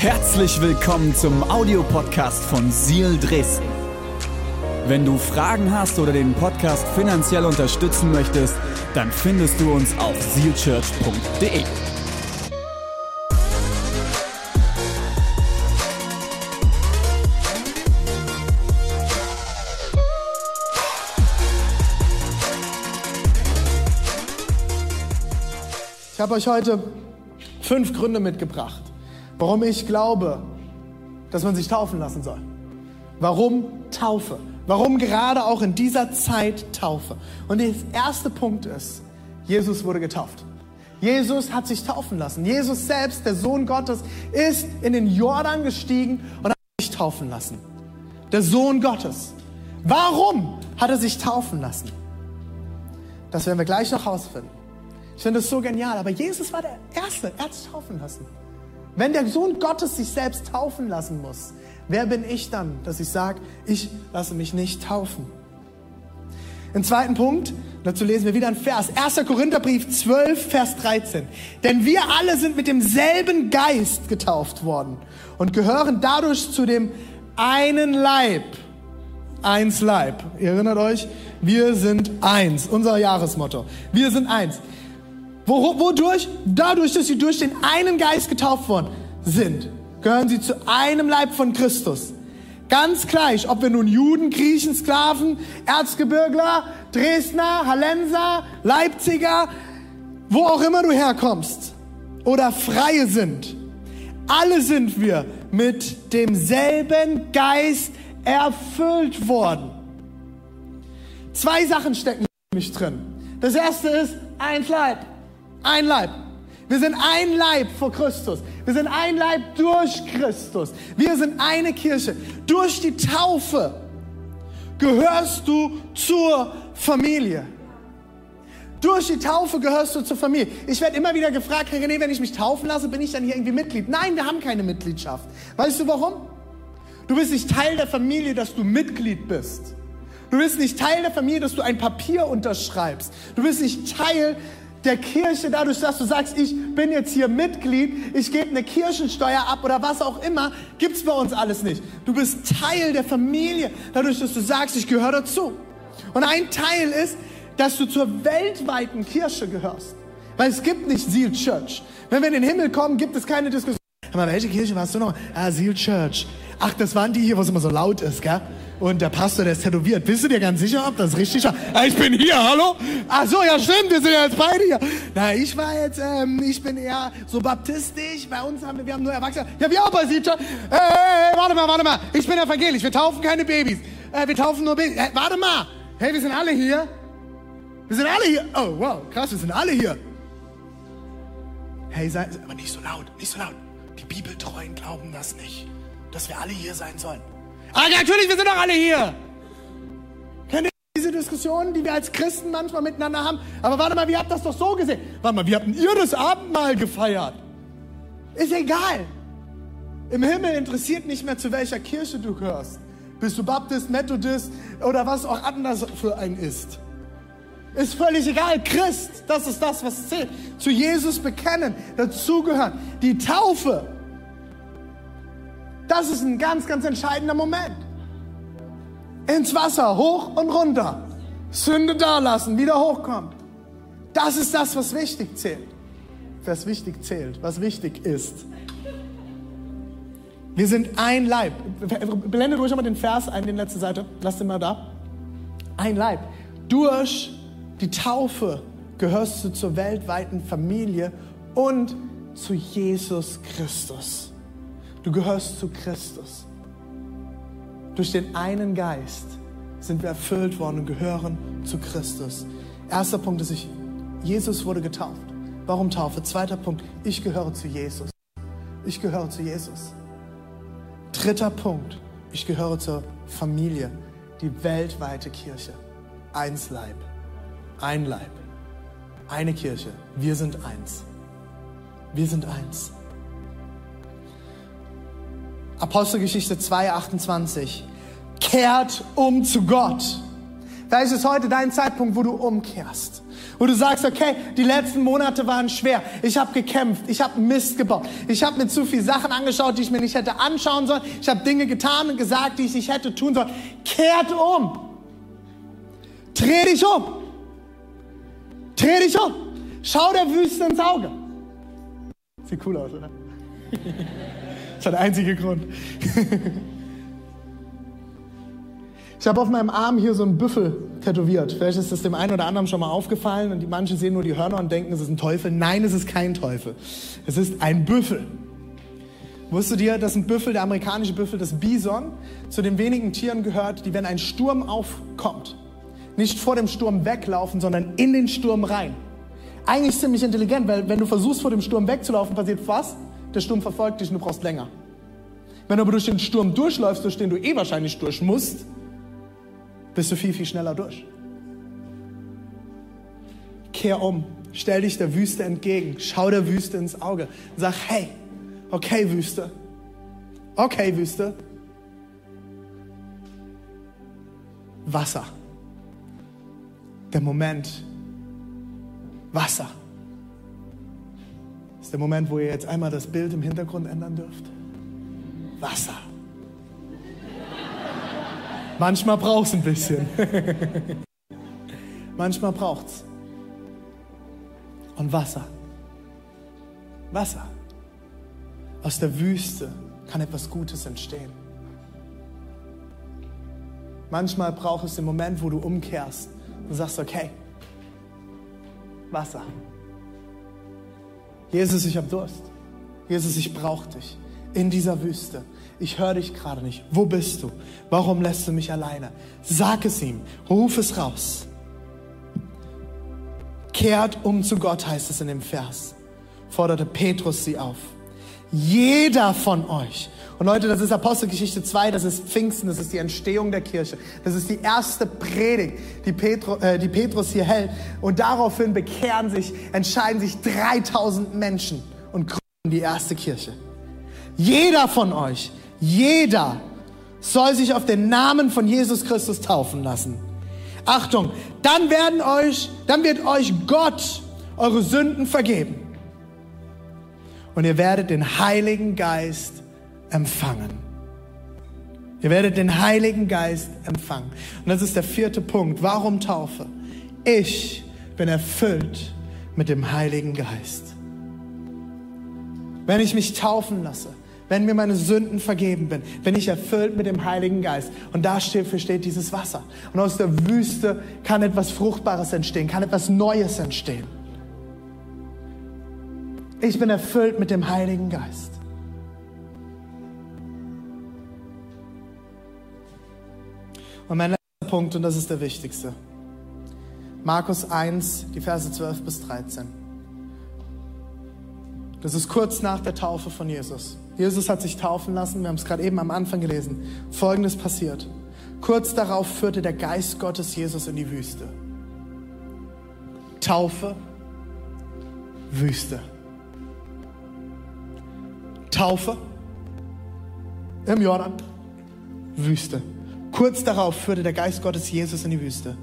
Herzlich willkommen zum Audiopodcast von Seal Dresden. Wenn du Fragen hast oder den Podcast finanziell unterstützen möchtest, dann findest du uns auf sealchurch.de. Ich habe euch heute fünf Gründe mitgebracht, warum ich glaube, dass man sich taufen lassen soll. Warum Taufe? Warum gerade auch in dieser Zeit Taufe? Und der erste Punkt ist, Jesus wurde getauft. Jesus hat sich taufen lassen. Jesus selbst, der Sohn Gottes, ist in den Jordan gestiegen und hat sich taufen lassen. Der Sohn Gottes. Warum hat er sich taufen lassen? Das werden wir gleich noch herausfinden. Ich finde das so genial. Aber Jesus war der Erste. Er hat sich taufen lassen. Wenn der Sohn Gottes sich selbst taufen lassen muss, wer bin ich dann, dass ich sage, ich lasse mich nicht taufen? Im zweiten Punkt, dazu lesen wir wieder ein Vers. 1. Korintherbrief 12, Vers 13. Denn wir alle sind mit demselben Geist getauft worden und gehören dadurch zu dem einen Leib. Eins Leib. Ihr erinnert euch? Wir sind eins. Unser Jahresmotto. Wir sind eins. Wodurch? Dadurch, dass sie durch den einen Geist getauft worden sind, gehören sie zu einem Leib von Christus. Ganz gleich, ob wir nun Juden, Griechen, Sklaven, Erzgebirgler, Dresdner, Hallenser, Leipziger, wo auch immer du herkommst oder Freie sind. Alle sind wir mit demselben Geist erfüllt worden. Zwei Sachen stecken mich drin. Das erste ist eins Leib. Ein Leib. Wir sind ein Leib vor Christus. Wir sind ein Leib durch Christus. Wir sind eine Kirche. Durch die Taufe gehörst du zur Familie. Durch die Taufe gehörst du zur Familie. Ich werde immer wieder gefragt, Herr René, wenn ich mich taufen lasse, bin ich dann hier irgendwie Mitglied? Nein, wir haben keine Mitgliedschaft. Weißt du warum? Du bist nicht Teil der Familie, dass du Mitglied bist. Du bist nicht Teil der Familie, dass du ein Papier unterschreibst. Du bist nicht Teil der Kirche dadurch, dass du sagst, ich bin jetzt hier Mitglied, ich gebe eine Kirchensteuer ab oder was auch immer, gibt es bei uns alles nicht. Du bist Teil der Familie dadurch, dass du sagst, ich gehöre dazu. Und ein Teil ist, dass du zur weltweiten Kirche gehörst. Weil es gibt nicht Seal Church. Wenn wir in den Himmel kommen, gibt es keine Diskussion. Aber welche Kirche warst du noch? Ah, Seal Church. Ach, das waren die hier, wo es immer so laut ist, gell? Und der Pastor, der ist tätowiert. Bist du dir ganz sicher, ob das richtig war? Ah, ich bin hier, hallo? Ach so, ja stimmt, wir sind ja jetzt beide hier. Na, ich war jetzt, ähm, ich bin eher so baptistisch. Bei uns haben wir, wir haben nur Erwachsene. Ja, wir auch bei Siebscher. Äh, hey, warte mal, warte mal. Ich bin evangelisch. Wir taufen keine Babys. Äh, wir taufen nur Babys. Äh, warte mal. Hey, wir sind alle hier. Wir sind alle hier. Oh, wow, krass, wir sind alle hier. Hey, sei, aber nicht so laut, nicht so laut. Die Bibeltreuen glauben das nicht, dass wir alle hier sein sollen. Ah, natürlich, wir sind doch alle hier. Kennt ihr diese Diskussionen, die wir als Christen manchmal miteinander haben? Aber warte mal, wie habt das doch so gesehen? Warte mal, wie habt ihr das Abendmahl gefeiert? Ist egal. Im Himmel interessiert nicht mehr, zu welcher Kirche du gehörst. Bist du Baptist, Methodist oder was auch anders für ein ist. Ist völlig egal. Christ, das ist das, was zählt. Zu Jesus bekennen, dazugehören. Die Taufe das ist ein ganz, ganz entscheidender Moment. Ins Wasser, hoch und runter. Sünde da lassen, wieder hochkommen. Das ist das, was wichtig zählt. Was wichtig zählt, was wichtig ist. Wir sind ein Leib. Blende durch einmal den Vers ein, die letzte Seite. Lass den mal da. Ein Leib. Durch die Taufe gehörst du zur weltweiten Familie und zu Jesus Christus. Du gehörst zu Christus. Durch den einen Geist sind wir erfüllt worden und gehören zu Christus. Erster Punkt ist, ich, Jesus wurde getauft. Warum Taufe? Zweiter Punkt, ich gehöre zu Jesus. Ich gehöre zu Jesus. Dritter Punkt, ich gehöre zur Familie, die weltweite Kirche. Eins Leib, ein Leib, eine Kirche. Wir sind eins. Wir sind eins. Apostelgeschichte 2, 28. Kehrt um zu Gott. Da ist es heute dein Zeitpunkt, wo du umkehrst. Wo du sagst, okay, die letzten Monate waren schwer. Ich habe gekämpft, ich habe Mist gebaut. Ich habe mir zu viele Sachen angeschaut, die ich mir nicht hätte anschauen sollen. Ich habe Dinge getan und gesagt, die ich nicht hätte tun sollen. Kehrt um. Dreh dich um. Dreh dich um. Schau der Wüste ins Auge. Sieht cool aus, oder? Das ist der einzige Grund. Ich habe auf meinem Arm hier so einen Büffel tätowiert. Vielleicht ist das dem einen oder anderen schon mal aufgefallen und die manchen sehen nur die Hörner und denken, es ist ein Teufel. Nein, es ist kein Teufel. Es ist ein Büffel. Wusstest du dir, dass ein Büffel, der amerikanische Büffel, das Bison, zu den wenigen Tieren gehört, die, wenn ein Sturm aufkommt, nicht vor dem Sturm weglaufen, sondern in den Sturm rein. Eigentlich ziemlich intelligent, weil wenn du versuchst, vor dem Sturm wegzulaufen, passiert was? Der Sturm verfolgt dich und du brauchst länger. Wenn du aber durch den Sturm durchläufst, durch den du eh wahrscheinlich durch musst, bist du viel, viel schneller durch. Kehr um, stell dich der Wüste entgegen, schau der Wüste ins Auge, sag, hey, okay Wüste, okay Wüste, Wasser. Der Moment, Wasser. Ist der Moment, wo ihr jetzt einmal das Bild im Hintergrund ändern dürft. Wasser. Manchmal braucht es ein bisschen. Manchmal braucht es. Und Wasser. Wasser. Aus der Wüste kann etwas Gutes entstehen. Manchmal braucht es den Moment, wo du umkehrst und sagst, okay, Wasser. Jesus, ich habe Durst. Jesus, ich brauche dich in dieser Wüste ich höre dich gerade nicht. Wo bist du? Warum lässt du mich alleine? Sag es ihm, ruf es raus. Kehrt um zu Gott, heißt es in dem Vers, forderte Petrus sie auf. Jeder von euch. Und Leute, das ist Apostelgeschichte 2, das ist Pfingsten, das ist die Entstehung der Kirche. Das ist die erste Predigt, die, Petru, äh, die Petrus hier hält. Und daraufhin bekehren sich, entscheiden sich 3000 Menschen und gründen die erste Kirche. Jeder von euch jeder soll sich auf den Namen von Jesus Christus taufen lassen. Achtung, dann werden euch, dann wird euch Gott eure Sünden vergeben. Und ihr werdet den Heiligen Geist empfangen. Ihr werdet den Heiligen Geist empfangen. Und das ist der vierte Punkt. Warum Taufe? Ich bin erfüllt mit dem Heiligen Geist. Wenn ich mich taufen lasse, wenn mir meine Sünden vergeben bin, wenn ich erfüllt mit dem Heiligen Geist. Und da steht, steht dieses Wasser. Und aus der Wüste kann etwas Fruchtbares entstehen, kann etwas Neues entstehen. Ich bin erfüllt mit dem Heiligen Geist. Und mein letzter Punkt, und das ist der wichtigste. Markus 1, die Verse 12 bis 13. Das ist kurz nach der Taufe von Jesus. Jesus hat sich taufen lassen, wir haben es gerade eben am Anfang gelesen. Folgendes passiert. Kurz darauf führte der Geist Gottes Jesus in die Wüste. Taufe, Wüste. Taufe im Jordan, Wüste. Kurz darauf führte der Geist Gottes Jesus in die Wüste.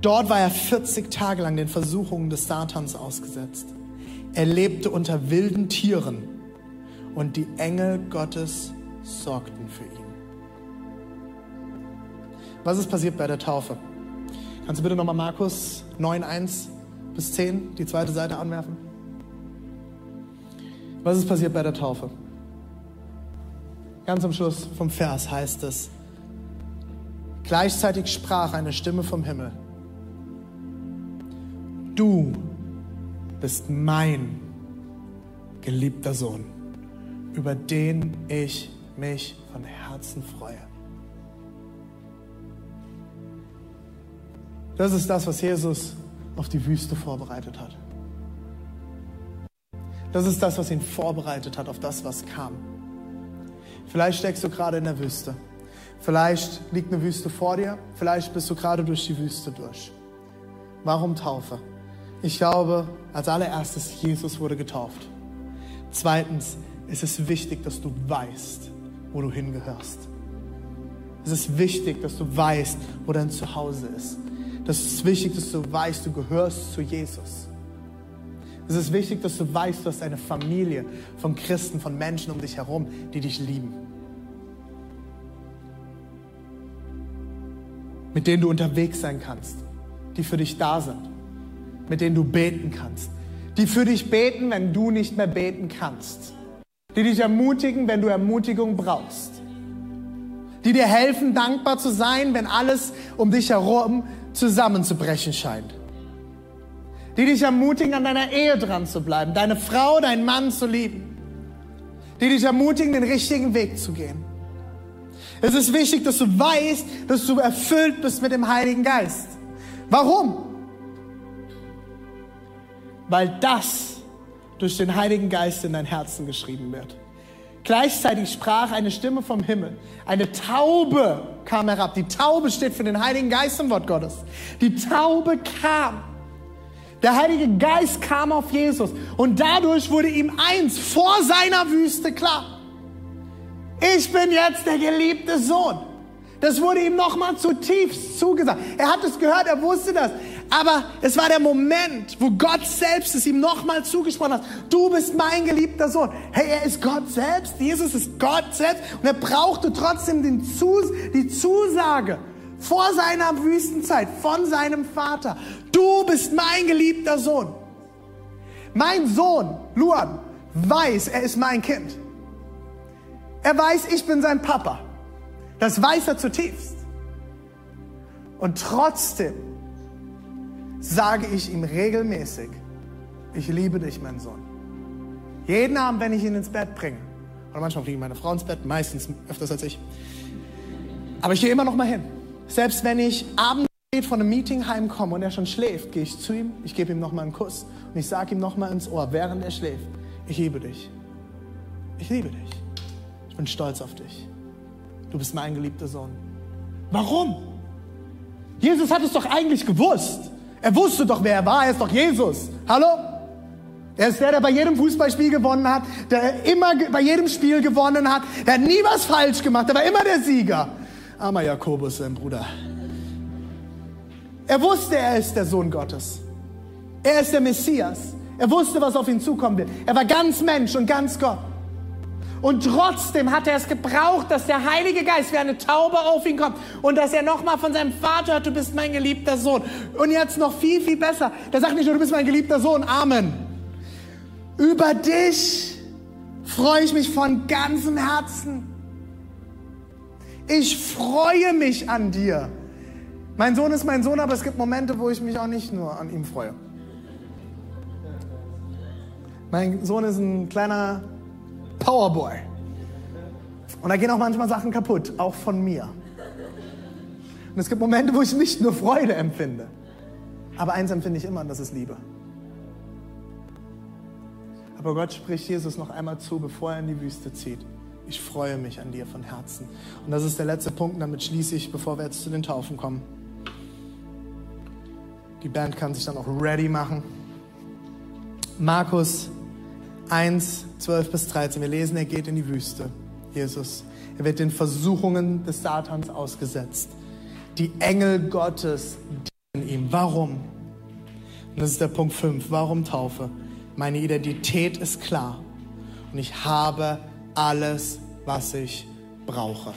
Dort war er 40 Tage lang den Versuchungen des Satans ausgesetzt. Er lebte unter wilden Tieren und die Engel Gottes sorgten für ihn. Was ist passiert bei der Taufe? Kannst du bitte nochmal Markus 9, 1 bis 10, die zweite Seite anwerfen? Was ist passiert bei der Taufe? Ganz am Schluss vom Vers heißt es, gleichzeitig sprach eine Stimme vom Himmel, du bist mein geliebter Sohn über den ich mich von Herzen freue. Das ist das, was Jesus auf die Wüste vorbereitet hat. Das ist das, was ihn vorbereitet hat auf das, was kam. Vielleicht steckst du gerade in der Wüste. Vielleicht liegt eine Wüste vor dir. Vielleicht bist du gerade durch die Wüste durch. Warum Taufe? Ich glaube, als allererstes, Jesus wurde getauft. Zweitens, es ist wichtig, dass du weißt, wo du hingehörst. Es ist wichtig, dass du weißt, wo dein Zuhause ist. Das ist wichtig, dass du weißt, du gehörst zu Jesus. Es ist wichtig, dass du weißt, du hast eine Familie von Christen, von Menschen um dich herum, die dich lieben. Mit denen du unterwegs sein kannst, die für dich da sind, mit denen du beten kannst, die für dich beten, wenn du nicht mehr beten kannst, die dich ermutigen, wenn du Ermutigung brauchst, die dir helfen, dankbar zu sein, wenn alles um dich herum zusammenzubrechen scheint die dich ermutigen, an deiner Ehe dran zu bleiben, deine Frau, deinen Mann zu lieben, die dich ermutigen, den richtigen Weg zu gehen. Es ist wichtig, dass du weißt, dass du erfüllt bist mit dem Heiligen Geist. Warum? Weil das durch den Heiligen Geist in dein Herzen geschrieben wird. Gleichzeitig sprach eine Stimme vom Himmel. Eine Taube kam herab. Die Taube steht für den Heiligen Geist im Wort Gottes. Die Taube kam der Heilige Geist kam auf Jesus und dadurch wurde ihm eins vor seiner Wüste klar. Ich bin jetzt der geliebte Sohn. Das wurde ihm nochmal zutiefst zugesagt. Er hat es gehört, er wusste das. Aber es war der Moment, wo Gott selbst es ihm nochmal zugesprochen hat. Du bist mein geliebter Sohn. Hey, er ist Gott selbst. Jesus ist Gott selbst. Und er brauchte trotzdem den Zus die Zusage vor seiner Wüstenzeit von seinem Vater. Du bist mein geliebter Sohn. Mein Sohn, Luan, weiß, er ist mein Kind. Er weiß, ich bin sein Papa. Das weiß er zutiefst. Und trotzdem sage ich ihm regelmäßig, ich liebe dich, mein Sohn. Jeden Abend, wenn ich ihn ins Bett bringe, oder manchmal ich meine Frau ins Bett, meistens öfters als ich, aber ich gehe immer noch mal hin. Selbst wenn ich abends von einem Meeting heimkomme und er schon schläft, gehe ich zu ihm, ich gebe ihm nochmal einen Kuss und ich sage ihm nochmal ins Ohr, während er schläft, ich liebe dich. Ich liebe dich. Bin stolz auf dich. Du bist mein geliebter Sohn. Warum? Jesus hat es doch eigentlich gewusst. Er wusste doch, wer er war. Er ist doch Jesus. Hallo? Er ist der, der bei jedem Fußballspiel gewonnen hat, der immer bei jedem Spiel gewonnen hat. Der hat nie was falsch gemacht. Er war immer der Sieger. Armer Jakobus, sein Bruder. Er wusste, er ist der Sohn Gottes. Er ist der Messias. Er wusste, was auf ihn zukommen wird. Er war ganz Mensch und ganz Gott. Und trotzdem hat er es gebraucht, dass der Heilige Geist wie eine Taube auf ihn kommt und dass er nochmal von seinem Vater hört, du bist mein geliebter Sohn. Und jetzt noch viel, viel besser. Der sagt nicht nur, du bist mein geliebter Sohn, Amen. Über dich freue ich mich von ganzem Herzen. Ich freue mich an dir. Mein Sohn ist mein Sohn, aber es gibt Momente, wo ich mich auch nicht nur an ihm freue. Mein Sohn ist ein kleiner Powerboy. Und da gehen auch manchmal Sachen kaputt, auch von mir. Und es gibt Momente, wo ich nicht nur Freude empfinde. Aber eins empfinde ich immer, und das ist Liebe. Aber Gott spricht Jesus noch einmal zu, bevor er in die Wüste zieht. Ich freue mich an dir von Herzen. Und das ist der letzte Punkt, und damit schließe ich, bevor wir jetzt zu den Taufen kommen. Die Band kann sich dann auch ready machen. Markus 1, 12 bis 13. Wir lesen, er geht in die Wüste. Jesus. Er wird den Versuchungen des Satans ausgesetzt. Die Engel Gottes dienen ihm. Warum? Und das ist der Punkt 5. Warum Taufe? Meine Identität ist klar. Und ich habe alles, was ich brauche.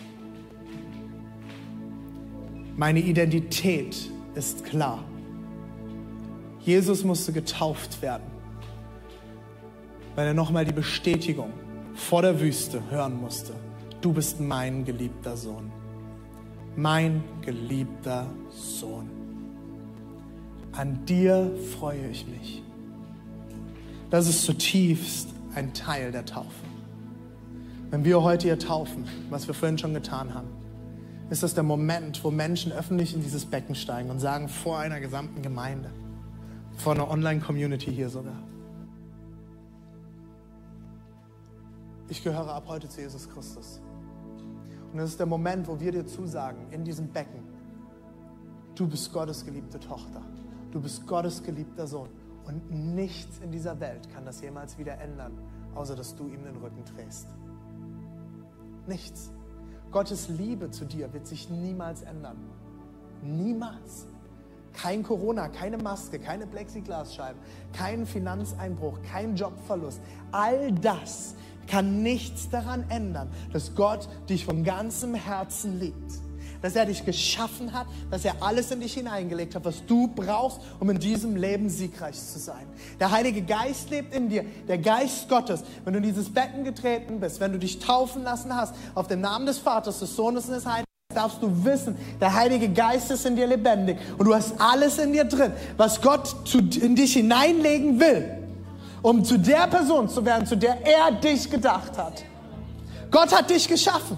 Meine Identität ist klar. Jesus musste getauft werden, weil er nochmal die Bestätigung vor der Wüste hören musste. Du bist mein geliebter Sohn. Mein geliebter Sohn. An dir freue ich mich. Das ist zutiefst ein Teil der Taufe. Wenn wir heute hier taufen, was wir vorhin schon getan haben, ist das der Moment, wo Menschen öffentlich in dieses Becken steigen und sagen, vor einer gesamten Gemeinde, vor einer Online-Community hier sogar. Ich gehöre ab heute zu Jesus Christus. Und das ist der Moment, wo wir dir zusagen, in diesem Becken, du bist Gottes geliebte Tochter, du bist Gottes geliebter Sohn. Und nichts in dieser Welt kann das jemals wieder ändern, außer dass du ihm den Rücken drehst. Nichts. Gottes Liebe zu dir wird sich niemals ändern. Niemals. kein Corona, keine Maske, keine Plexiglasscheiben, kein Finanzeinbruch, kein Jobverlust. All das kann nichts daran ändern, dass Gott dich von ganzem Herzen liebt. Dass er dich geschaffen hat, dass er alles in dich hineingelegt hat, was du brauchst, um in diesem Leben siegreich zu sein. Der Heilige Geist lebt in dir, der Geist Gottes. Wenn du in dieses Becken getreten bist, wenn du dich taufen lassen hast, auf dem Namen des Vaters, des Sohnes und des Heiligen, darfst du wissen, der Heilige Geist ist in dir lebendig und du hast alles in dir drin, was Gott in dich hineinlegen will, um zu der Person zu werden, zu der er dich gedacht hat. Gott hat dich geschaffen.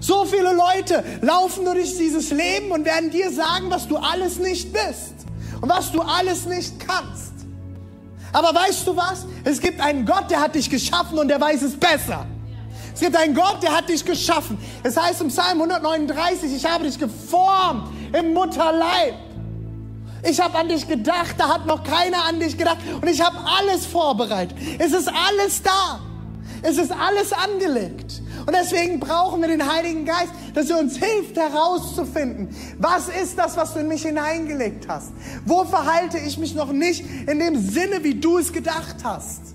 So viele Leute laufen durch dieses Leben und werden dir sagen, was du alles nicht bist und was du alles nicht kannst. Aber weißt du was? Es gibt einen Gott, der hat dich geschaffen und der weiß es besser. Es gibt einen Gott, der hat dich geschaffen. Es heißt im Psalm 139, ich habe dich geformt im Mutterleib. Ich habe an dich gedacht, da hat noch keiner an dich gedacht und ich habe alles vorbereitet. Es ist alles da. Es ist alles angelegt. Und deswegen brauchen wir den Heiligen Geist, dass er uns hilft herauszufinden, was ist das, was du in mich hineingelegt hast? Wo verhalte ich mich noch nicht in dem Sinne, wie du es gedacht hast?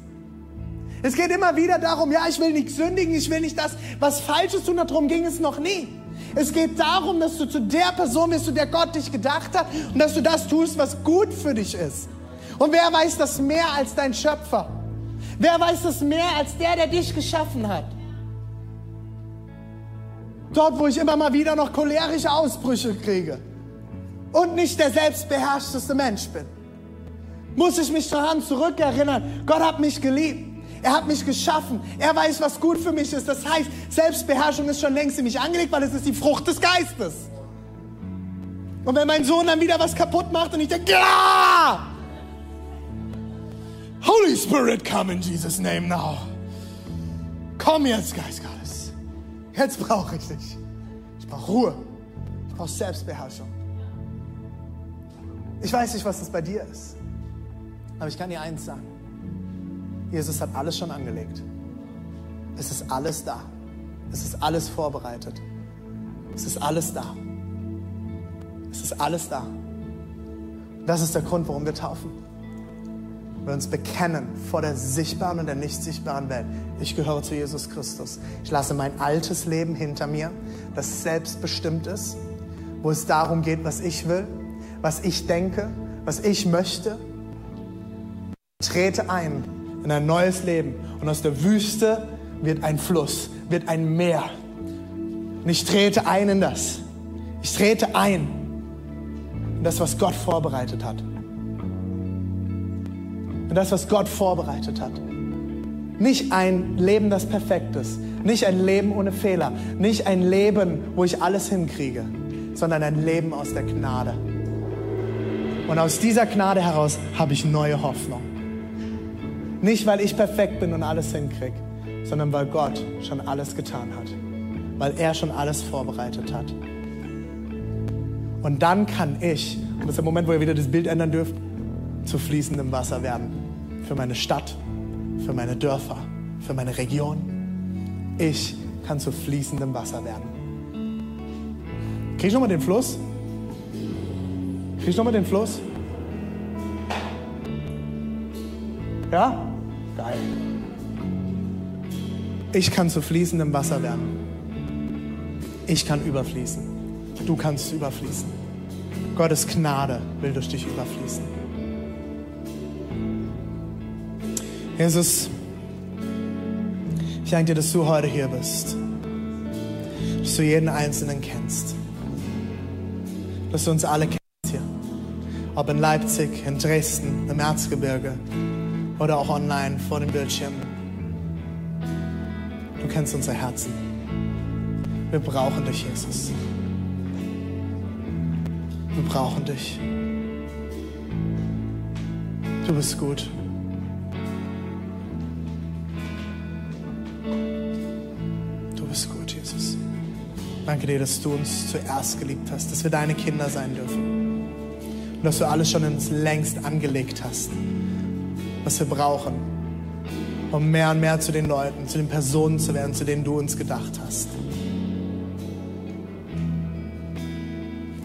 Es geht immer wieder darum, ja, ich will nicht sündigen, ich will nicht das, was Falsches tun, darum ging es noch nie. Es geht darum, dass du zu der Person bist, zu der Gott dich gedacht hat und dass du das tust, was gut für dich ist. Und wer weiß das mehr als dein Schöpfer? Wer weiß das mehr als der, der dich geschaffen hat? Dort, wo ich immer mal wieder noch cholerische Ausbrüche kriege und nicht der selbstbeherrschteste Mensch bin, muss ich mich daran zurückerinnern, Gott hat mich geliebt. Er hat mich geschaffen. Er weiß, was gut für mich ist. Das heißt, Selbstbeherrschung ist schon längst in mich angelegt, weil es ist die Frucht des Geistes. Und wenn mein Sohn dann wieder was kaputt macht und ich denke, ja! Holy Spirit, come in Jesus' name now. Komm jetzt, Geist Gottes. Jetzt brauche ich dich. Ich brauche Ruhe. Ich brauche Selbstbeherrschung. Ich weiß nicht, was das bei dir ist. Aber ich kann dir eins sagen. Jesus hat alles schon angelegt. Es ist alles da. Es ist alles vorbereitet. Es ist alles da. Es ist alles da. Das ist der Grund, warum wir taufen wir uns bekennen vor der sichtbaren und der nicht sichtbaren Welt. Ich gehöre zu Jesus Christus. Ich lasse mein altes Leben hinter mir, das selbstbestimmt ist, wo es darum geht, was ich will, was ich denke, was ich möchte. Trete ein in ein neues Leben und aus der Wüste wird ein Fluss, wird ein Meer. Und ich trete ein in das. Ich trete ein in das, was Gott vorbereitet hat und das, was Gott vorbereitet hat. Nicht ein Leben, das perfekt ist, nicht ein Leben ohne Fehler, nicht ein Leben, wo ich alles hinkriege, sondern ein Leben aus der Gnade. Und aus dieser Gnade heraus habe ich neue Hoffnung. Nicht, weil ich perfekt bin und alles hinkriege, sondern weil Gott schon alles getan hat, weil er schon alles vorbereitet hat. Und dann kann ich, und das ist der Moment, wo ihr wieder das Bild ändern dürft, zu fließendem Wasser werden. Für meine Stadt, für meine Dörfer, für meine Region. Ich kann zu fließendem Wasser werden. Krieg ich nochmal den Fluss? Krieg ich nochmal den Fluss? Ja? Geil. Ich kann zu fließendem Wasser werden. Ich kann überfließen. Du kannst überfließen. Gottes Gnade will durch dich überfließen. Jesus, ich danke dir, dass du heute hier bist. Dass du jeden Einzelnen kennst. Dass du uns alle kennst hier. Ob in Leipzig, in Dresden, im Erzgebirge oder auch online vor dem Bildschirm. Du kennst unser Herzen. Wir brauchen dich, Jesus. Wir brauchen dich. Du bist gut. Danke dir, dass du uns zuerst geliebt hast, dass wir deine Kinder sein dürfen. Und dass du alles schon uns längst angelegt hast, was wir brauchen, um mehr und mehr zu den Leuten, zu den Personen zu werden, zu denen du uns gedacht hast.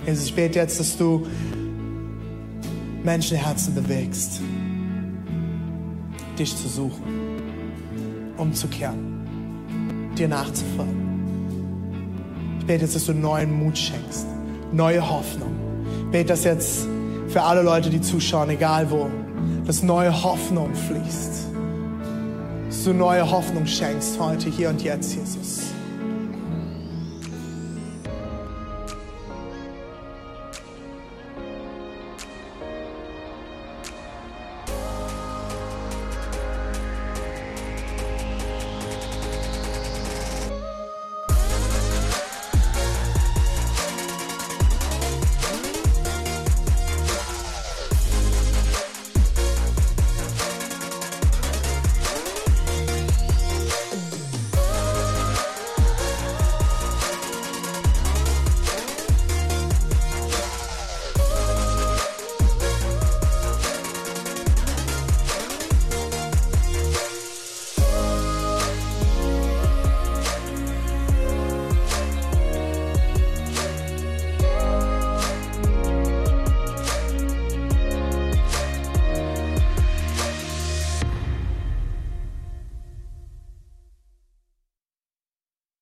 Jesus, ich bete jetzt, dass du Menschenherzen bewegst, dich zu suchen, umzukehren, dir nachzufolgen. Ich bete jetzt, dass du neuen Mut schenkst, neue Hoffnung. Ich bete das jetzt für alle Leute, die zuschauen, egal wo, dass neue Hoffnung fließt. Dass du neue Hoffnung schenkst heute, hier und jetzt, Jesus.